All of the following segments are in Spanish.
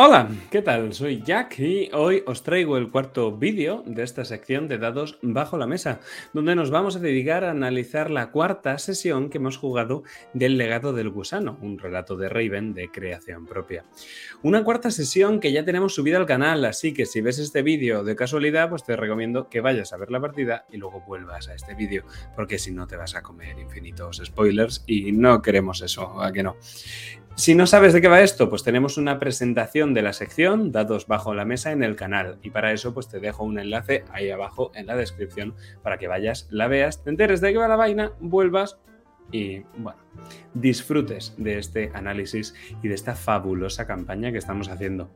Hola, ¿qué tal? Soy Jack y hoy os traigo el cuarto vídeo de esta sección de dados bajo la mesa, donde nos vamos a dedicar a analizar la cuarta sesión que hemos jugado del legado del gusano, un relato de Raven de creación propia. Una cuarta sesión que ya tenemos subida al canal, así que si ves este vídeo de casualidad, pues te recomiendo que vayas a ver la partida y luego vuelvas a este vídeo, porque si no te vas a comer infinitos spoilers y no queremos eso, ¿a que no? Si no sabes de qué va esto, pues tenemos una presentación de la sección dados bajo la mesa en el canal y para eso pues te dejo un enlace ahí abajo en la descripción para que vayas, la veas, te enteres de qué va la vaina, vuelvas y bueno, disfrutes de este análisis y de esta fabulosa campaña que estamos haciendo.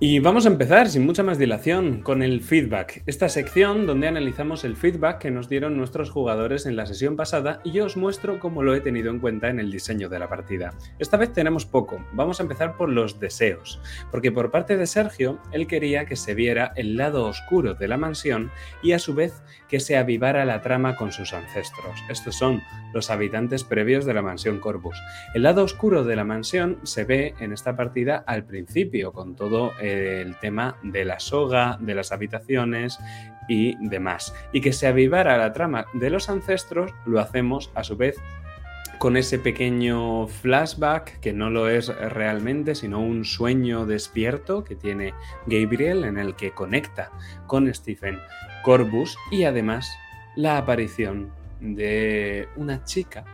Y vamos a empezar sin mucha más dilación con el feedback, esta sección donde analizamos el feedback que nos dieron nuestros jugadores en la sesión pasada y yo os muestro cómo lo he tenido en cuenta en el diseño de la partida. Esta vez tenemos poco, vamos a empezar por los deseos, porque por parte de Sergio, él quería que se viera el lado oscuro de la mansión y a su vez que se avivara la trama con sus ancestros. Estos son los habitantes previos de la mansión Corvus. El lado oscuro de la mansión se ve en esta partida al principio, con todo el tema de la soga, de las habitaciones y demás. Y que se avivara la trama de los ancestros, lo hacemos a su vez con ese pequeño flashback que no lo es realmente, sino un sueño despierto que tiene Gabriel en el que conecta con Stephen Corbus y además la aparición de una chica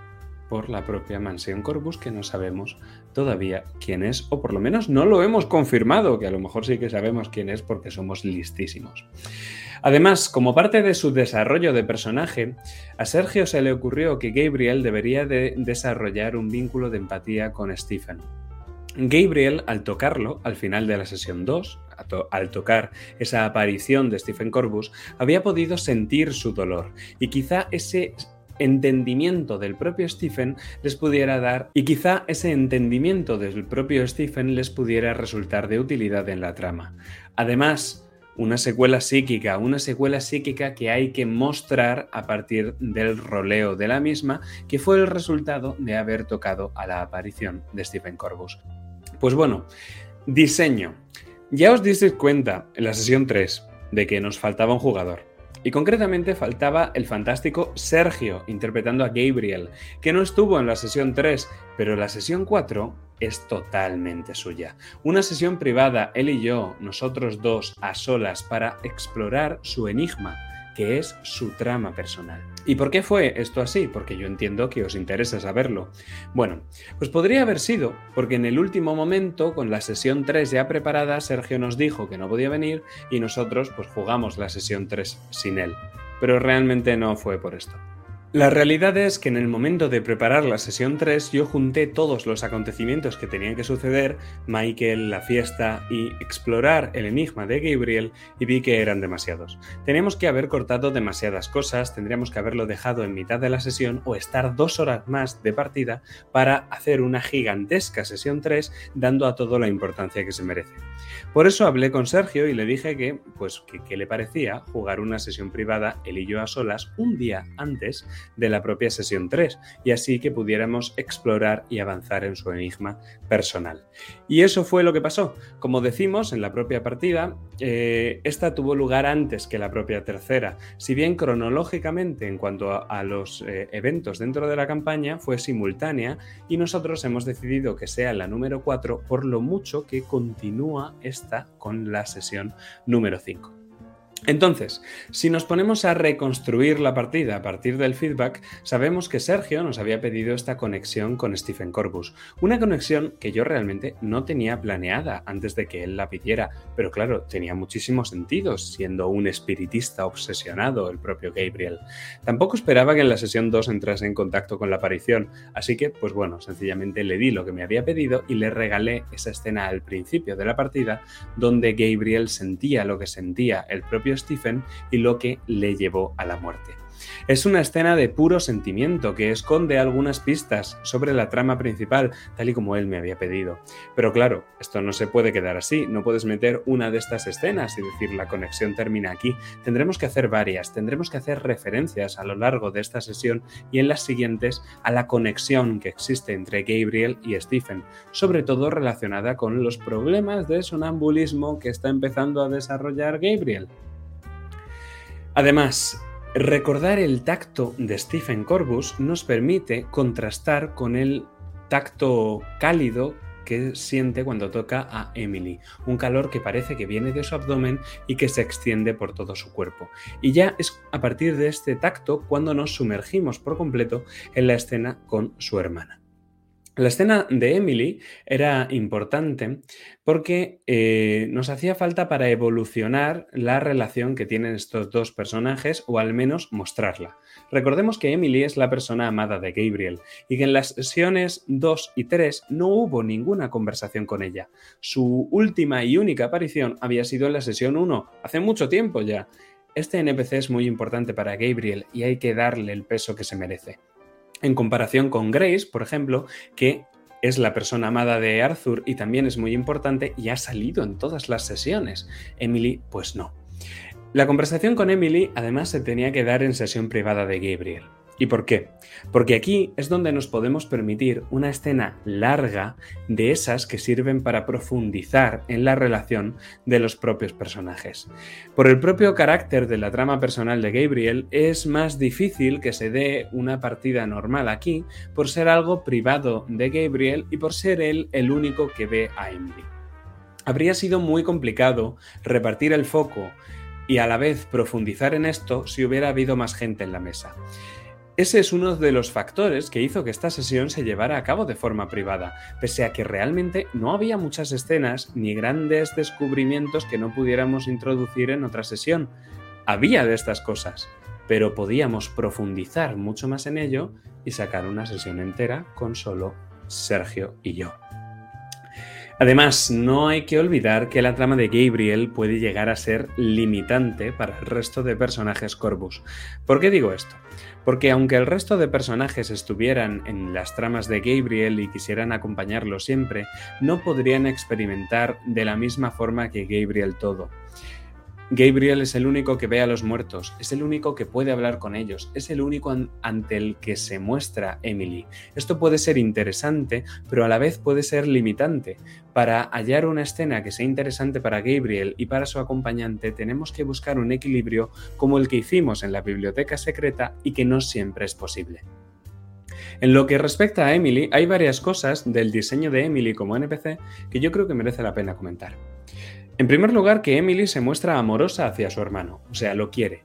por la propia mansión Corbus que no sabemos todavía quién es, o por lo menos no lo hemos confirmado, que a lo mejor sí que sabemos quién es porque somos listísimos. Además, como parte de su desarrollo de personaje, a Sergio se le ocurrió que Gabriel debería de desarrollar un vínculo de empatía con Stephen. Gabriel, al tocarlo, al final de la sesión 2, al tocar esa aparición de Stephen Corbus, había podido sentir su dolor y quizá ese entendimiento del propio Stephen les pudiera dar y quizá ese entendimiento del propio Stephen les pudiera resultar de utilidad en la trama. Además, una secuela psíquica, una secuela psíquica que hay que mostrar a partir del roleo de la misma, que fue el resultado de haber tocado a la aparición de Stephen Corbus. Pues bueno, diseño. Ya os disteis cuenta en la sesión 3 de que nos faltaba un jugador. Y concretamente faltaba el fantástico Sergio interpretando a Gabriel, que no estuvo en la sesión 3, pero la sesión 4 es totalmente suya. Una sesión privada, él y yo, nosotros dos, a solas, para explorar su enigma que es su trama personal. ¿Y por qué fue esto así? Porque yo entiendo que os interesa saberlo. Bueno, pues podría haber sido porque en el último momento, con la sesión 3 ya preparada, Sergio nos dijo que no podía venir y nosotros pues jugamos la sesión 3 sin él. Pero realmente no fue por esto. La realidad es que en el momento de preparar la sesión 3 yo junté todos los acontecimientos que tenían que suceder, Michael, la fiesta y explorar el enigma de Gabriel y vi que eran demasiados. Teníamos que haber cortado demasiadas cosas, tendríamos que haberlo dejado en mitad de la sesión o estar dos horas más de partida para hacer una gigantesca sesión 3 dando a todo la importancia que se merece. Por eso hablé con Sergio y le dije que, pues, que qué le parecía jugar una sesión privada él y yo a solas un día antes de la propia sesión 3 y así que pudiéramos explorar y avanzar en su enigma personal. Y eso fue lo que pasó. Como decimos en la propia partida, eh, esta tuvo lugar antes que la propia tercera, si bien cronológicamente en cuanto a, los eh, eventos dentro de la campaña fue simultánea y nosotros hemos decidido que sea la número 4 por lo mucho que continúa esta con la sesión número 5. Entonces, si nos ponemos a reconstruir la partida a partir del feedback, sabemos que Sergio nos había pedido esta conexión con Stephen Corbus, una conexión que yo realmente no tenía planeada antes de que él la pidiera, pero claro, tenía muchísimo sentido siendo un espiritista obsesionado el propio Gabriel. Tampoco esperaba que en la sesión 2 entrase en contacto con la aparición, así que, pues bueno, sencillamente le di lo que me había pedido y le regalé esa escena al principio de la partida donde Gabriel sentía lo que sentía el propio Stephen y lo que le llevó a la muerte. Es una escena de puro sentimiento que esconde algunas pistas sobre la trama principal, tal y como él me había pedido. Pero claro, esto no se puede quedar así, no puedes meter una de estas escenas y decir la conexión termina aquí. Tendremos que hacer varias, tendremos que hacer referencias a lo largo de esta sesión y en las siguientes a la conexión que existe entre Gabriel y Stephen, sobre todo relacionada con los problemas de sonambulismo que está empezando a desarrollar Gabriel. Además, recordar el tacto de Stephen Corbus nos permite contrastar con el tacto cálido que siente cuando toca a Emily, un calor que parece que viene de su abdomen y que se extiende por todo su cuerpo. Y ya es a partir de este tacto cuando nos sumergimos por completo en la escena con su hermana. La escena de Emily era importante porque eh, nos hacía falta para evolucionar la relación que tienen estos dos personajes o al menos mostrarla. Recordemos que Emily es la persona amada de Gabriel y que en las sesiones 2 y 3 no hubo ninguna conversación con ella. Su última y única aparición había sido en la sesión 1, hace mucho tiempo ya. Este NPC es muy importante para Gabriel y hay que darle el peso que se merece en comparación con Grace, por ejemplo, que es la persona amada de Arthur y también es muy importante y ha salido en todas las sesiones. Emily, pues no. La conversación con Emily además se tenía que dar en sesión privada de Gabriel. ¿Y por qué? Porque aquí es donde nos podemos permitir una escena larga de esas que sirven para profundizar en la relación de los propios personajes. Por el propio carácter de la trama personal de Gabriel, es más difícil que se dé una partida normal aquí por ser algo privado de Gabriel y por ser él el único que ve a Emily. Habría sido muy complicado repartir el foco y a la vez profundizar en esto si hubiera habido más gente en la mesa. Ese es uno de los factores que hizo que esta sesión se llevara a cabo de forma privada, pese a que realmente no había muchas escenas ni grandes descubrimientos que no pudiéramos introducir en otra sesión. Había de estas cosas, pero podíamos profundizar mucho más en ello y sacar una sesión entera con solo Sergio y yo. Además, no hay que olvidar que la trama de Gabriel puede llegar a ser limitante para el resto de personajes Corvus. ¿Por qué digo esto? Porque aunque el resto de personajes estuvieran en las tramas de Gabriel y quisieran acompañarlo siempre, no podrían experimentar de la misma forma que Gabriel todo. Gabriel es el único que ve a los muertos, es el único que puede hablar con ellos, es el único ante el que se muestra Emily. Esto puede ser interesante, pero a la vez puede ser limitante. Para hallar una escena que sea interesante para Gabriel y para su acompañante, tenemos que buscar un equilibrio como el que hicimos en la biblioteca secreta y que no siempre es posible. En lo que respecta a Emily, hay varias cosas del diseño de Emily como NPC que yo creo que merece la pena comentar. En primer lugar, que Emily se muestra amorosa hacia su hermano, o sea, lo quiere.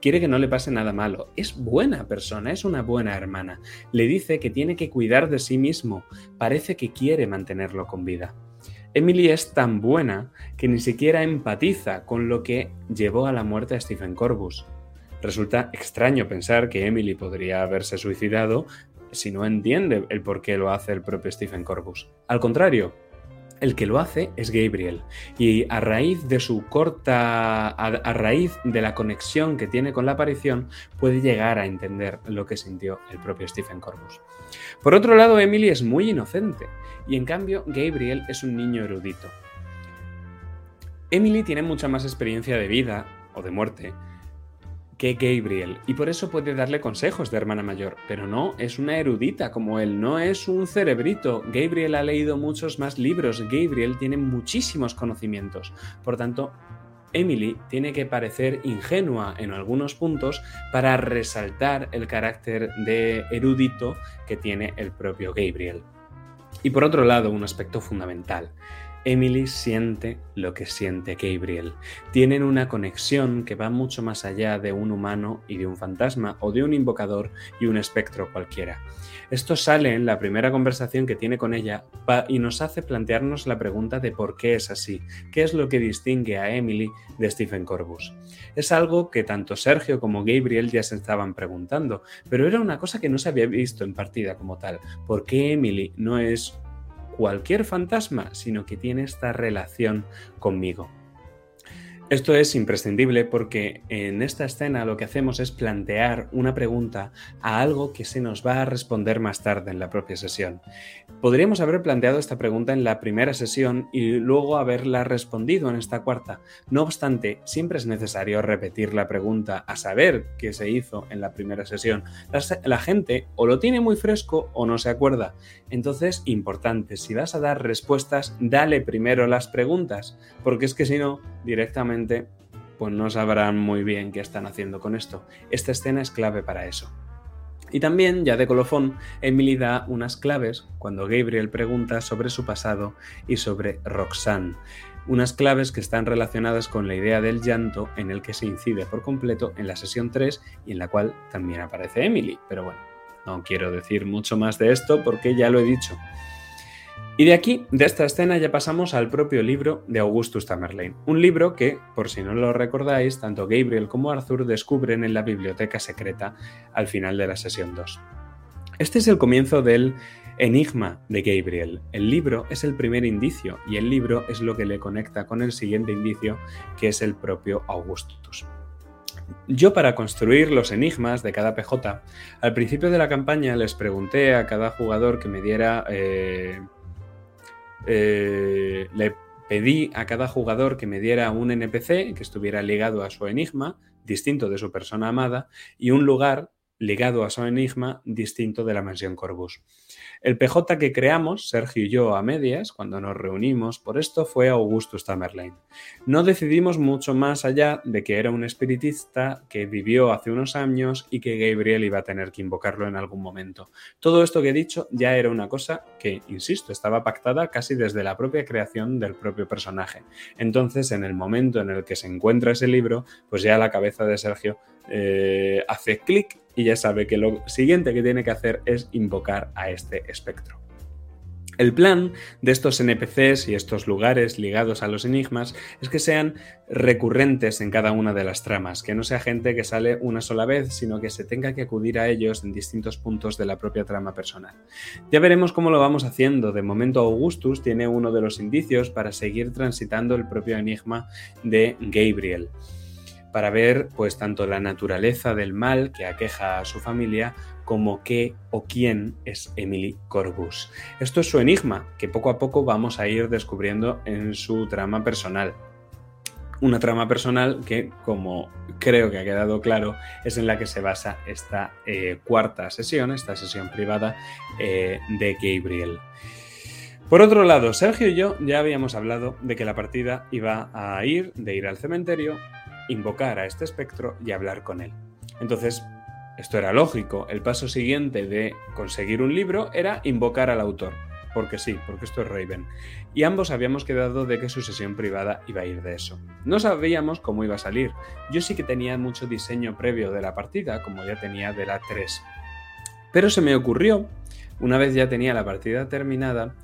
Quiere que no le pase nada malo. Es buena persona, es una buena hermana. Le dice que tiene que cuidar de sí mismo. Parece que quiere mantenerlo con vida. Emily es tan buena que ni siquiera empatiza con lo que llevó a la muerte a Stephen Corbus. Resulta extraño pensar que Emily podría haberse suicidado si no entiende el por qué lo hace el propio Stephen Corbus. Al contrario, el que lo hace es Gabriel. Y a raíz de su corta, a, raíz de la conexión que tiene con la aparición, puede llegar a entender lo que sintió el propio Stephen Corbus. Por otro lado, Emily es muy inocente y en cambio Gabriel es un niño erudito. Emily tiene mucha más experiencia de vida o de muerte que Gabriel y por eso puede darle consejos de hermana mayor, pero no es una erudita como él, no es un cerebrito. Gabriel ha leído muchos más libros, Gabriel tiene muchísimos conocimientos, por tanto, Emily tiene que parecer ingenua en algunos puntos para resaltar el carácter de erudito que tiene el propio Gabriel. Y por otro lado, un aspecto fundamental. Emily siente lo que siente Gabriel. Tienen una conexión que va mucho más allá de un humano y de un fantasma o de un invocador y un espectro cualquiera. Esto sale en la primera conversación que tiene con ella y nos hace plantearnos la pregunta de por qué es así, qué es lo que distingue a Emily de Stephen Corbus. Es algo que tanto Sergio como Gabriel ya se estaban preguntando, pero era una cosa que no se había visto en partida como tal. ¿Por qué Emily no es cualquier fantasma, sino que tiene esta relación conmigo. Esto es imprescindible porque en esta escena lo que hacemos es plantear una pregunta a algo que se nos va a responder más tarde en la propia sesión. Podríamos haber planteado esta pregunta en la primera sesión y luego haberla respondido en esta cuarta. No obstante, siempre es necesario repetir la pregunta a saber qué se hizo en la primera sesión. La, gente o lo tiene muy fresco o no se acuerda. Entonces, importante, si vas a dar respuestas, dale primero las preguntas, porque es que si no, directamente pues no sabrán muy bien qué están haciendo con esto. Esta escena es clave para eso. Y también, ya de colofón, Emily da unas claves cuando Gabriel pregunta sobre su pasado y sobre Roxanne. Unas claves que están relacionadas con la idea del llanto en el que se incide por completo en la sesión 3 y en la cual también aparece Emily. Pero bueno, no quiero decir mucho más de esto porque ya lo he dicho. Y de aquí, de esta escena, ya pasamos al propio libro de Augustus Tamerlane, un libro que, por si no lo recordáis, tanto Gabriel como Arthur descubren en la biblioteca secreta al final de la sesión 2. Este es el comienzo del enigma de Gabriel. El libro es el primer indicio y el libro es lo que le conecta con el siguiente indicio, que es el propio Augustus. Yo para construir los enigmas de cada PJ, al principio de la campaña les pregunté a cada jugador que me diera... Eh, eh, le pedí a cada jugador que me diera un NPC que estuviera ligado a su enigma, distinto de su persona amada, y un lugar ligado a su enigma distinto de la mansión Corbus. El PJ que creamos, Sergio y yo a medias, cuando nos reunimos por esto, fue Augustus Tamerlane. No decidimos mucho más allá de que era un espiritista que vivió hace unos años y que Gabriel iba a tener que invocarlo en algún momento. Todo esto que he dicho ya era una cosa que, insisto, estaba pactada casi desde la propia creación del propio personaje. Entonces, en el momento en el que se encuentra ese libro, pues ya la cabeza de Sergio eh, hace clic y ya sabe que lo siguiente que tiene que hacer es invocar a este espectro. El plan de estos NPCs y estos lugares ligados a los enigmas es que sean recurrentes en cada una de las tramas, que no sea gente que sale una sola vez, sino que se tenga que acudir a ellos en distintos puntos de la propia trama personal. Ya veremos cómo lo vamos haciendo. De momento Augustus tiene uno de los indicios para seguir transitando el propio enigma de Gabriel para ver pues tanto la naturaleza del mal que aqueja a su familia como qué o quién es Emily Corbus. Esto es su enigma que poco a poco vamos a ir descubriendo en su trama personal. Una trama personal que, como creo que ha quedado claro, es en la que se basa esta eh, cuarta sesión, esta sesión privada eh, de Gabriel. Por otro lado, Sergio y yo ya habíamos hablado de que la partida iba a ir, de ir al cementerio, invocar a este espectro y hablar con él. Entonces, esto era lógico. El paso siguiente de conseguir un libro era invocar al autor. Porque sí, porque esto es Raven. Y ambos habíamos quedado de que su sesión privada iba a ir de eso. No sabíamos cómo iba a salir. Yo sí que tenía mucho diseño previo de la partida, como ya tenía de la 3. Pero se me ocurrió, una vez ya tenía la partida terminada,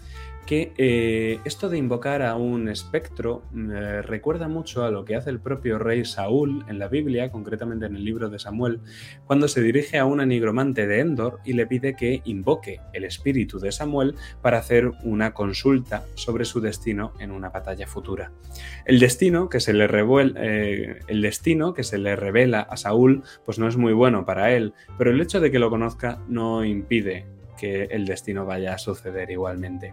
que eh, esto de invocar a un espectro me recuerda mucho a lo que hace el propio rey Saúl en la Biblia, concretamente en el libro de Samuel, cuando se dirige a una nigromante de Endor y le pide que invoque el espíritu de Samuel para hacer una consulta sobre su destino en una batalla futura. El destino que se le, eh, el destino que se le revela a Saúl pues no es muy bueno para él, pero el hecho de que lo conozca no impide que el destino vaya a suceder igualmente.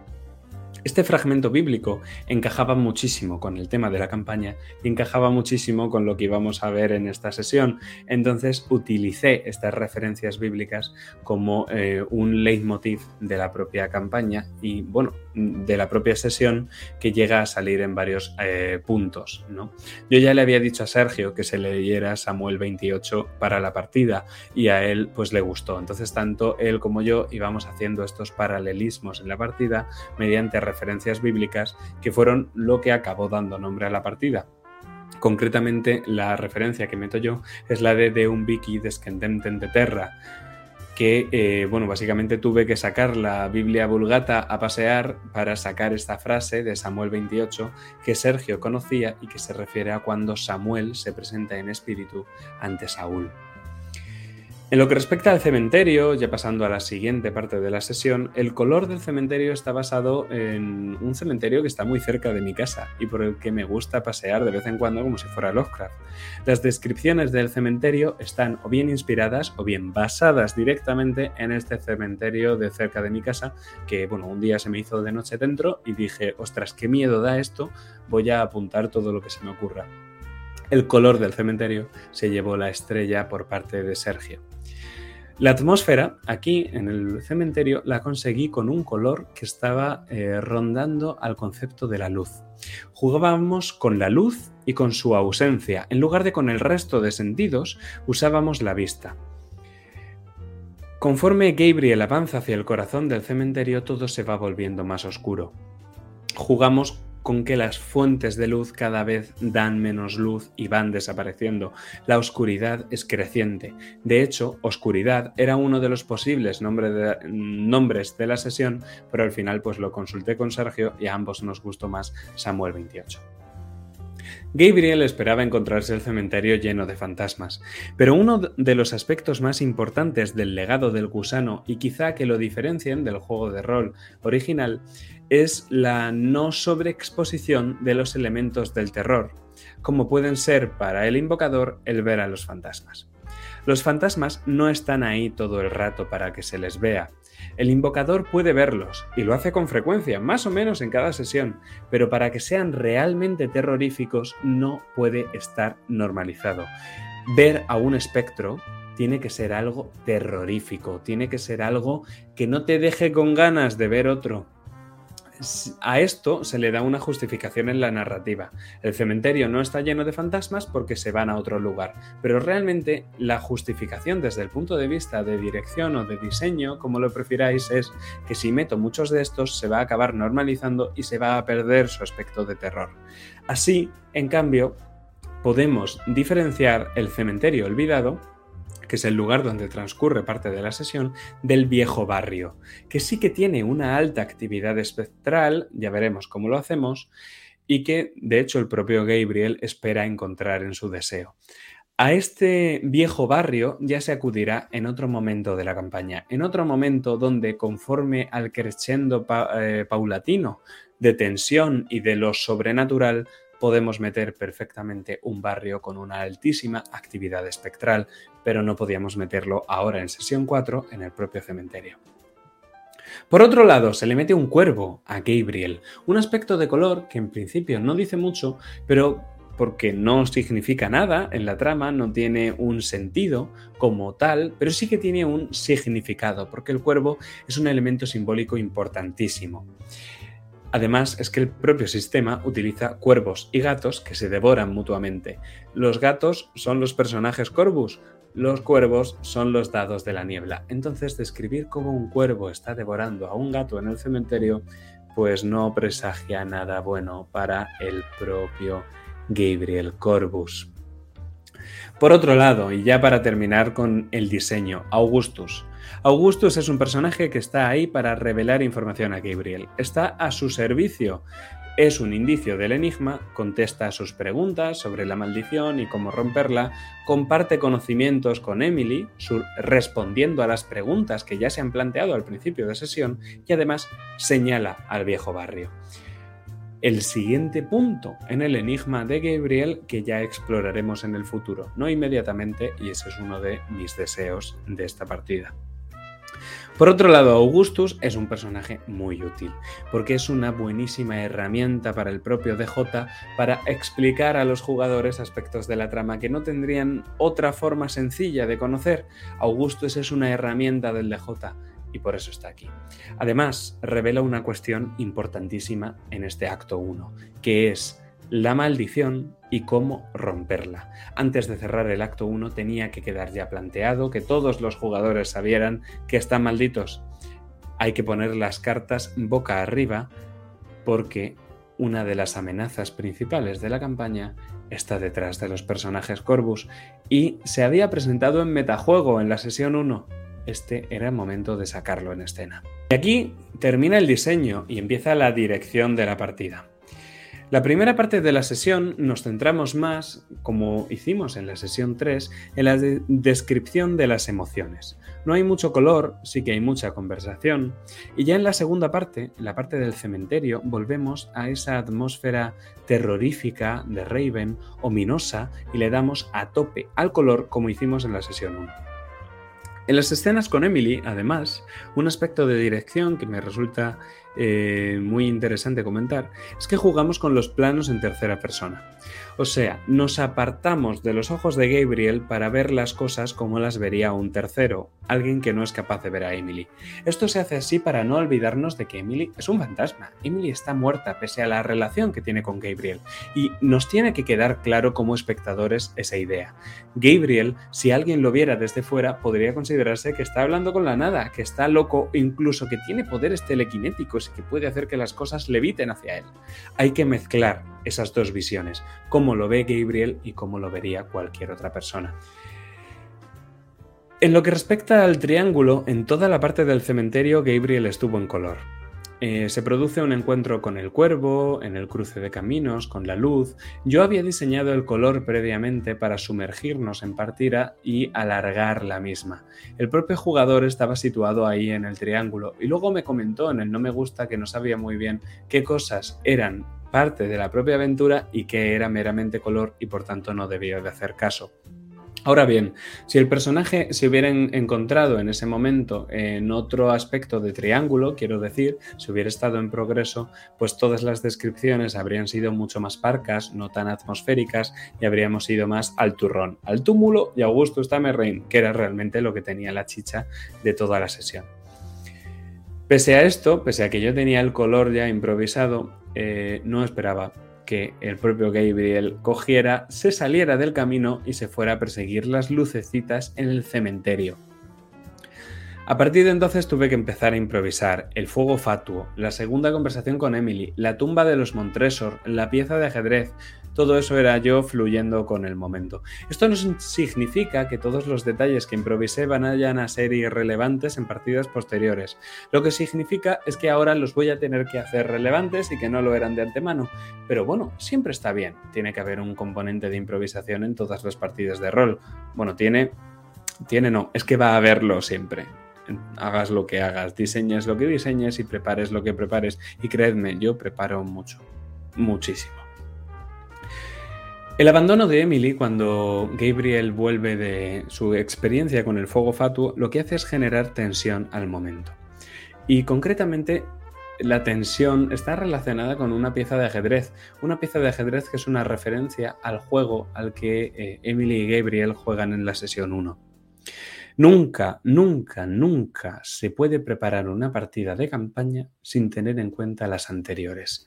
Este fragmento bíblico encajaba muchísimo con el tema de la campaña y encajaba muchísimo con lo que íbamos a ver en esta sesión. Entonces utilicé estas referencias bíblicas como eh, un leitmotiv de la propia campaña y, bueno, de la propia sesión que llega a salir en varios eh, puntos. ¿no? Yo ya le había dicho a Sergio que se leyera Samuel 28 para la partida y a él pues le gustó. Entonces tanto él como yo íbamos haciendo estos paralelismos en la partida mediante referencias bíblicas que fueron lo que acabó dando nombre a la partida. Concretamente, la referencia que meto yo es la de De un Vicky descendenten de terra, que, eh, bueno, básicamente tuve que sacar la Biblia Vulgata a pasear para sacar esta frase de Samuel 28 que Sergio conocía y que se refiere a cuando Samuel se presenta en espíritu ante Saúl. En lo que respecta al cementerio, ya pasando a la siguiente parte de la sesión, el color del cementerio está basado en un cementerio que está muy cerca de mi casa y por el que me gusta pasear de vez en cuando como si fuera Lovecraft. Las descripciones del cementerio están o bien inspiradas o bien basadas directamente en este cementerio de cerca de mi casa, que bueno, un día se me hizo de noche dentro y dije, ostras, qué miedo da esto, voy a apuntar todo lo que se me ocurra. El color del cementerio se llevó la estrella por parte de Sergio. La atmósfera aquí en el cementerio la conseguí con un color que estaba eh, rondando al concepto de la luz. Jugábamos con la luz y con su ausencia. En lugar de con el resto de sentidos, usábamos la vista. Conforme Gabriel avanza hacia el corazón del cementerio, todo se va volviendo más oscuro. Jugamos con que las fuentes de luz cada vez dan menos luz y van desapareciendo. La oscuridad es creciente. De hecho, oscuridad era uno de los posibles nombres de la sesión, pero al final pues lo consulté con Sergio y a ambos nos gustó más Samuel 28. Gabriel esperaba encontrarse el cementerio lleno de fantasmas, pero uno de los aspectos más importantes del legado del gusano y quizá que lo diferencien del juego de rol original es la no sobreexposición de los elementos del terror, como pueden ser para el invocador el ver a los fantasmas. Los fantasmas no están ahí todo el rato para que se les vea, el invocador puede verlos, y lo hace con frecuencia, más o menos en cada sesión, pero para que sean realmente terroríficos no puede estar normalizado. Ver a un espectro tiene que ser algo terrorífico, tiene que ser algo que no te deje con ganas de ver otro, a esto se le da una justificación en la narrativa. El cementerio no está lleno de fantasmas porque se van a otro lugar, pero realmente la justificación desde el punto de vista de dirección o de diseño, como lo prefiráis, es que si meto muchos de estos se va a acabar normalizando y se va a perder su aspecto de terror. Así, en cambio, podemos diferenciar el cementerio olvidado que es el lugar donde transcurre parte de la sesión, del viejo barrio, que sí que tiene una alta actividad espectral, ya veremos cómo lo hacemos, y que de hecho el propio Gabriel espera encontrar en su deseo. A este viejo barrio ya se acudirá en otro momento de la campaña, en otro momento donde conforme al crescendo eh, paulatino de tensión y de lo sobrenatural, podemos meter perfectamente un barrio con una altísima actividad espectral, pero no podíamos meterlo ahora en sesión 4 en el propio cementerio. Por otro lado, se le mete un cuervo a Gabriel, un aspecto de color que en principio no dice mucho, pero porque no significa nada en la trama, no tiene un sentido como tal, pero sí que tiene un significado, porque el cuervo es un elemento simbólico importantísimo. Además, es que el propio sistema utiliza cuervos y gatos que se devoran mutuamente. Los gatos son los personajes Corvus, los cuervos son los dados de la niebla. Entonces, describir cómo un cuervo está devorando a un gato en el cementerio, pues no presagia nada bueno para el propio Gabriel Corvus. Por otro lado, y ya para terminar con el diseño, Augustus. Augustus es un personaje que está ahí para revelar información a Gabriel. Está a su servicio. Es un indicio del enigma, contesta sus preguntas sobre la maldición y cómo romperla, comparte conocimientos con Emily, respondiendo a las preguntas que ya se han planteado al principio de sesión y además señala al viejo barrio el siguiente punto en el enigma de Gabriel que ya exploraremos en el futuro, no inmediatamente, y ese es uno de mis deseos de esta partida. Por otro lado, Augustus es un personaje muy útil, porque es una buenísima herramienta para el propio DJ para explicar a los jugadores aspectos de la trama que no tendrían otra forma sencilla de conocer. Augustus es una herramienta del DJ y por eso está aquí. Además, revela una cuestión importantísima en este acto 1, que es la maldición y cómo romperla. Antes de cerrar el acto 1 tenía que quedar ya planteado que todos los jugadores sabieran que están malditos. Hay que poner las cartas boca arriba porque una de las amenazas principales de la campaña está detrás de los personajes Corvus y se había presentado en metajuego en la sesión 1 este era el momento de sacarlo en escena. Y aquí termina el diseño y empieza la dirección de la partida. La primera parte de la sesión nos centramos más, como hicimos en la sesión 3, en la descripción de las emociones. No hay mucho color, sí que hay mucha conversación, y ya en la segunda parte, la parte del cementerio, volvemos a esa atmósfera terrorífica de Raven, ominosa, y le damos a tope al color como hicimos en la sesión 1. En las escenas con Emily, además, un aspecto de dirección que me resulta eh, muy interesante comentar es que jugamos con los planos en tercera persona. O sea, nos apartamos de los ojos de Gabriel para ver las cosas como las vería un tercero, alguien que no es capaz de ver a Emily. Esto se hace así para no olvidarnos de que Emily es un fantasma. Emily está muerta pese a la relación que tiene con Gabriel. Y nos tiene que quedar claro como espectadores esa idea. Gabriel, si alguien lo viera desde fuera, podría considerarse que está hablando con la nada, que está loco, incluso que tiene poderes telequinéticos que puede hacer que las cosas leviten hacia él. Hay que mezclar esas dos visiones, cómo lo ve Gabriel y cómo lo vería cualquier otra persona. En lo que respecta al triángulo, en toda la parte del cementerio Gabriel estuvo en color. Eh, se produce un encuentro con el cuervo, en el cruce de caminos, con la luz. Yo había diseñado el color previamente para sumergirnos en partida y alargar la misma. El propio jugador estaba situado ahí en el triángulo y luego me comentó en el no me gusta que no sabía muy bien qué cosas eran parte de la propia aventura y qué era meramente color y por tanto no debía de hacer caso. Ahora bien, si el personaje se hubiera encontrado en ese momento en otro aspecto de triángulo, quiero decir, si hubiera estado en progreso, pues todas las descripciones habrían sido mucho más parcas, no tan atmosféricas, y habríamos ido más al turrón, al túmulo y Augusto Stamerrein, que era realmente lo que tenía la chicha de toda la sesión. Pese a esto, pese a que yo tenía el color ya improvisado, eh, no esperaba que el propio Gabriel cogiera, se saliera del camino y se fuera a perseguir las lucecitas en el cementerio. A partir de entonces tuve que empezar a improvisar el fuego fatuo, la segunda conversación con Emily, la tumba de los Montresor, la pieza de ajedrez, todo eso era yo fluyendo con el momento. Esto no significa que todos los detalles que improvisé van a ser irrelevantes en partidas posteriores. Lo que significa es que ahora los voy a tener que hacer relevantes y que no lo eran de antemano. Pero bueno, siempre está bien. Tiene que haber un componente de improvisación en todas las partidas de rol. Bueno, tiene... Tiene no, es que va a haberlo siempre hagas lo que hagas, diseñes lo que diseñes y prepares lo que prepares. Y creedme, yo preparo mucho, muchísimo. El abandono de Emily cuando Gabriel vuelve de su experiencia con el fuego fatuo lo que hace es generar tensión al momento. Y concretamente la tensión está relacionada con una pieza de ajedrez, una pieza de ajedrez que es una referencia al juego al que eh, Emily y Gabriel juegan en la sesión 1. Nunca, nunca, nunca se puede preparar una partida de campaña sin tener en cuenta las anteriores.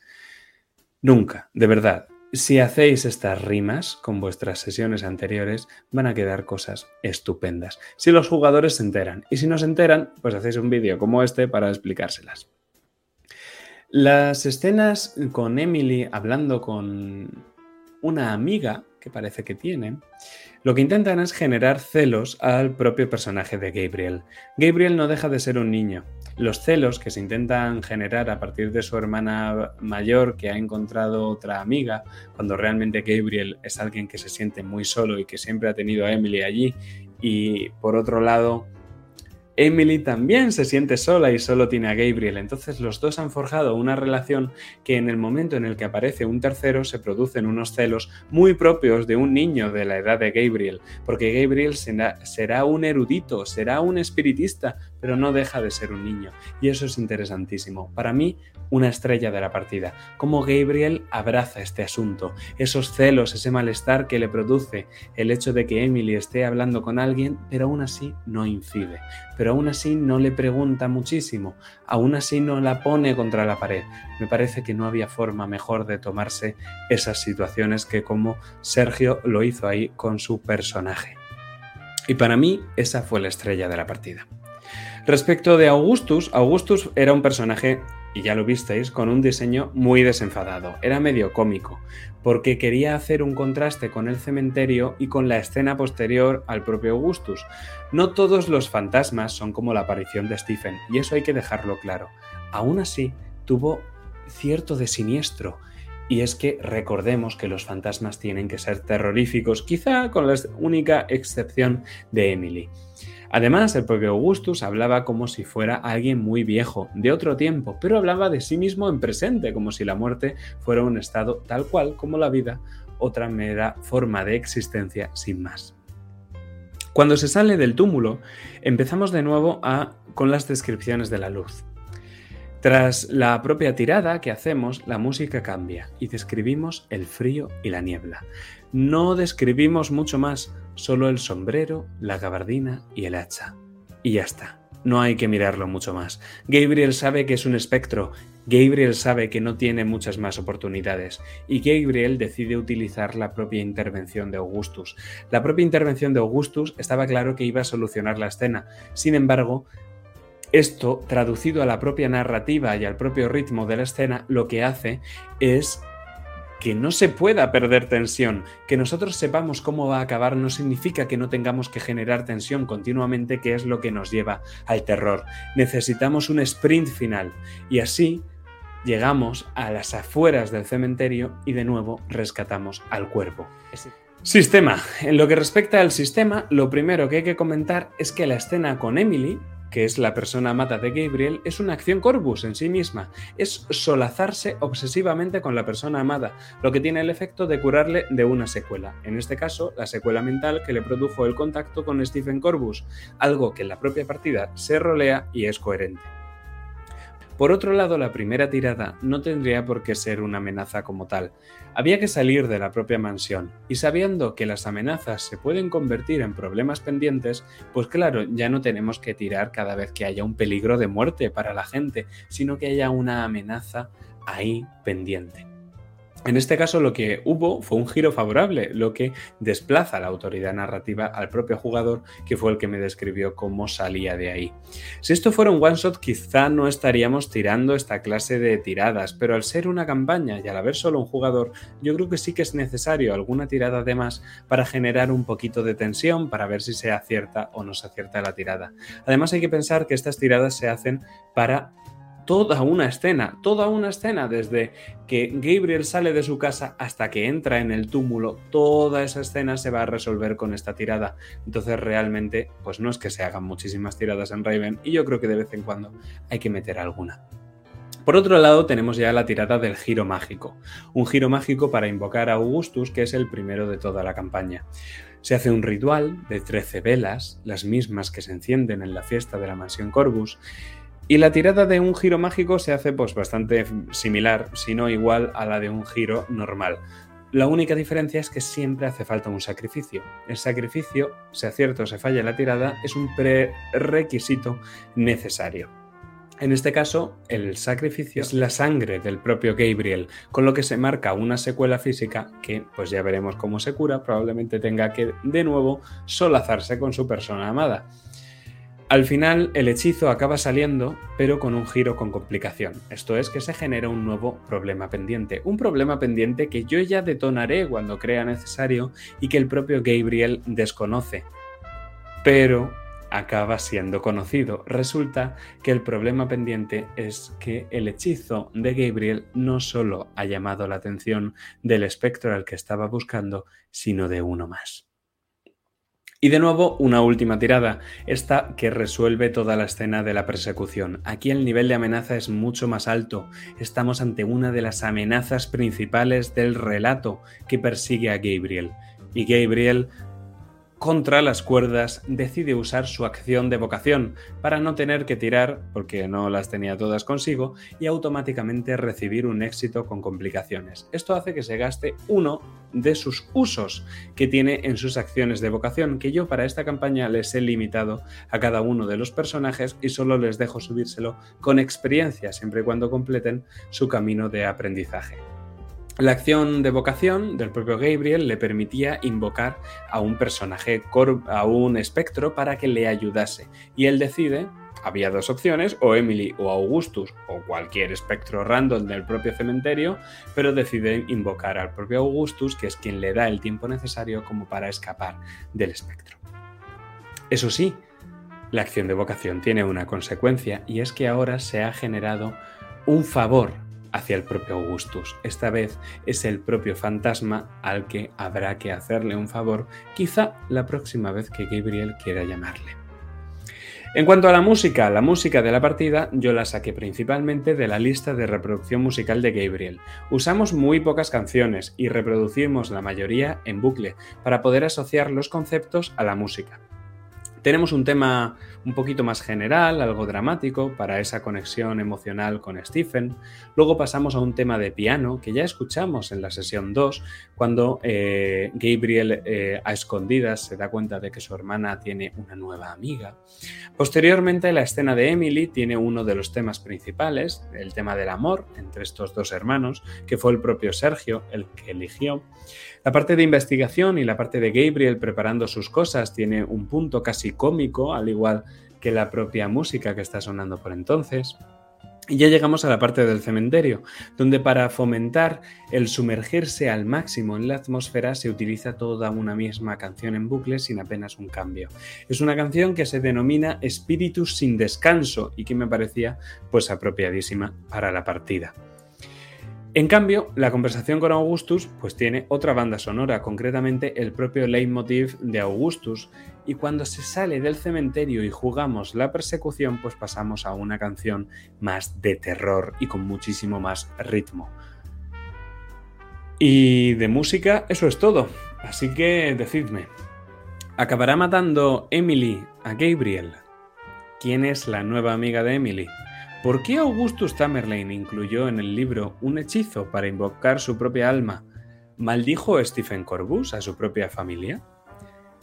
Nunca, de verdad. Si hacéis estas rimas con vuestras sesiones anteriores, van a quedar cosas estupendas. Si los jugadores se enteran. Y si no se enteran, pues hacéis un vídeo como este para explicárselas. Las escenas con Emily hablando con una amiga que parece que tiene, lo que intentan es generar celos al propio personaje de Gabriel. Gabriel no deja de ser un niño. Los celos que se intentan generar a partir de su hermana mayor que ha encontrado otra amiga, cuando realmente Gabriel es alguien que se siente muy solo y que siempre ha tenido a Emily allí, y por otro lado, Emily también se siente sola y solo tiene a Gabriel, entonces los dos han forjado una relación que en el momento en el que aparece un tercero se producen unos celos muy propios de un niño de la edad de Gabriel, porque Gabriel será, un erudito, será un espiritista, pero no deja de ser un niño, y eso es interesantísimo. Para mí, una estrella de la partida, cómo Gabriel abraza este asunto, esos celos, ese malestar que le produce el hecho de que Emily esté hablando con alguien, pero aún así no incide, pero aún así no le pregunta muchísimo, aún así no la pone contra la pared. Me parece que no había forma mejor de tomarse esas situaciones que como Sergio lo hizo ahí con su personaje. Y para mí esa fue la estrella de la partida. Respecto de Augustus, Augustus era un personaje y ya lo visteis, con un diseño muy desenfadado. Era medio cómico, porque quería hacer un contraste con el cementerio y con la escena posterior al propio Augustus. No todos los fantasmas son como la aparición de Stephen, y eso hay que dejarlo claro. Aún así, tuvo cierto de siniestro, Y es que recordemos que los fantasmas tienen que ser terroríficos, quizá con la única excepción de Emily. Además, el propio Augustus hablaba como si fuera alguien muy viejo, de otro tiempo, pero hablaba de sí mismo en presente, como si la muerte fuera un estado tal cual como la vida, otra mera forma de existencia sin más. Cuando se sale del túmulo, empezamos de nuevo a, con las descripciones de la luz. Tras la propia tirada que hacemos, la música cambia y describimos el frío y la niebla. No describimos mucho más, solo el sombrero, la gabardina y el hacha. Y ya está. No hay que mirarlo mucho más. Gabriel sabe que es un espectro, Gabriel sabe que no tiene muchas más oportunidades y Gabriel decide utilizar la propia intervención de Augustus. La propia intervención de Augustus estaba claro que iba a solucionar la escena. Sin embargo, esto, traducido a la propia narrativa y al propio ritmo de la escena, lo que hace es que no se pueda perder tensión. Que nosotros sepamos cómo va a acabar no significa que no tengamos que generar tensión continuamente, que es lo que nos lleva al terror. Necesitamos un sprint final y así llegamos a las afueras del cementerio y de nuevo rescatamos al cuerpo. Sistema. En lo que respecta al sistema, lo primero que hay que comentar es que la escena con Emily que es la persona amada de Gabriel, es una acción corpus en sí misma. Es solazarse obsesivamente con la persona amada, lo que tiene el efecto de curarle de una secuela. En este caso, la secuela mental que le produjo el contacto con Stephen Corbus, algo que en la propia partida se rolea y es coherente. Por otro lado, la primera tirada no tendría por qué ser una amenaza como tal. Había que salir de la propia mansión, y sabiendo que las amenazas se pueden convertir en problemas pendientes, pues claro, ya no tenemos que tirar cada vez que haya un peligro de muerte para la gente, sino que haya una amenaza ahí pendiente. En este caso lo que hubo fue un giro favorable, lo que desplaza la autoridad narrativa al propio jugador, que fue el que me describió cómo salía de ahí. Si esto fuera un one shot quizá no estaríamos tirando esta clase de tiradas, pero al ser una campaña y al haber solo un jugador, yo creo que sí que es necesario alguna tirada de más para generar un poquito de tensión, para ver si se acierta o no se acierta la tirada. Además hay que pensar que estas tiradas se hacen para toda una escena, toda una escena, desde que Gabriel sale de su casa hasta que entra en el túmulo, toda esa escena se va a resolver con esta tirada. Entonces realmente, pues no es que se hagan muchísimas tiradas en Raven y yo creo que de vez en cuando hay que meter alguna. Por otro lado, tenemos ya la tirada del giro mágico. Un giro mágico para invocar a Augustus, que es el primero de toda la campaña. Se hace un ritual de 13 velas, las mismas que se encienden en la fiesta de la mansión Corvus, y la tirada de un giro mágico se hace pues bastante similar, si no igual a la de un giro normal. La única diferencia es que siempre hace falta un sacrificio. El sacrificio, sea cierto o se falla la tirada, es un prerequisito necesario. En este caso, el sacrificio es la sangre del propio Gabriel, con lo que se marca una secuela física que, pues ya veremos cómo se cura, probablemente tenga que de nuevo solazarse con su persona amada. Al final el hechizo acaba saliendo, pero con un giro con complicación. Esto es que se genera un nuevo problema pendiente. Un problema pendiente que yo ya detonaré cuando crea necesario y que el propio Gabriel desconoce. Pero acaba siendo conocido. Resulta que el problema pendiente es que el hechizo de Gabriel no solo ha llamado la atención del espectro al que estaba buscando, sino de uno más. Y de nuevo, una última tirada, esta que resuelve toda la escena de la persecución. Aquí el nivel de amenaza es mucho más alto. Estamos ante una de las amenazas principales del relato que persigue a Gabriel. Y Gabriel contra las cuerdas, decide usar su acción de vocación para no tener que tirar, porque no las tenía todas consigo, y automáticamente recibir un éxito con complicaciones. Esto hace que se gaste uno de sus usos que tiene en sus acciones de vocación, que yo para esta campaña les he limitado a cada uno de los personajes y solo les dejo subírselo con experiencia, siempre y cuando completen su camino de aprendizaje. La acción de vocación del propio Gabriel le permitía invocar a un personaje, a un espectro, para que le ayudase. Y él decide, había dos opciones, o Emily o Augustus, o cualquier espectro random del propio cementerio, pero decide invocar al propio Augustus, que es quien le da el tiempo necesario como para escapar del espectro. Eso sí, la acción de vocación tiene una consecuencia, y es que ahora se ha generado un favor hacia el propio Augustus. Esta vez es el propio fantasma al que habrá que hacerle un favor, quizá la próxima vez que Gabriel quiera llamarle. En cuanto a la música, la música de la partida yo la saqué principalmente de la lista de reproducción musical de Gabriel. Usamos muy pocas canciones y reproducimos la mayoría en bucle para poder asociar los conceptos a la música. Tenemos un tema un poquito más general, algo dramático, para esa conexión emocional con Stephen. Luego pasamos a un tema de piano que ya escuchamos en la sesión 2, cuando eh, Gabriel eh, a escondidas se da cuenta de que su hermana tiene una nueva amiga. Posteriormente, la escena de Emily tiene uno de los temas principales, el tema del amor entre estos dos hermanos, que fue el propio Sergio el que eligió. La parte de investigación y la parte de Gabriel preparando sus cosas tiene un punto casi cómico, al igual que la propia música que está sonando por entonces. Y ya llegamos a la parte del cementerio, donde para fomentar el sumergirse al máximo en la atmósfera se utiliza toda una misma canción en bucle sin apenas un cambio. Es una canción que se denomina Espíritus sin descanso y que me parecía pues apropiadísima para la partida. En cambio, la conversación con Augustus pues tiene otra banda sonora, concretamente el propio leitmotiv de Augustus, y cuando se sale del cementerio y jugamos la persecución, pues pasamos a una canción más de terror y con muchísimo más ritmo. Y de música eso es todo, así que decidme, ¿acabará matando Emily a Gabriel? ¿Quién es la nueva amiga de Emily? ¿Por qué Augustus Tamerlane incluyó en el libro un hechizo para invocar su propia alma? ¿Maldijo Stephen Corbus a su propia familia?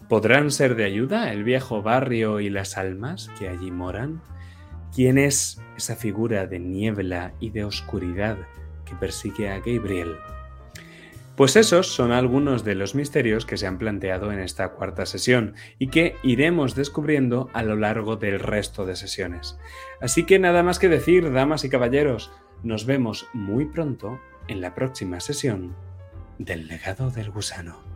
¿Podrán ser de ayuda el viejo barrio y las almas que allí moran? ¿Quién es esa figura de niebla y de oscuridad que persigue a Gabriel? Pues esos son algunos de los misterios que se han planteado en esta cuarta sesión y que iremos descubriendo a lo largo del resto de sesiones. Así que nada más que decir, damas y caballeros, nos vemos muy pronto en la próxima sesión del legado del gusano.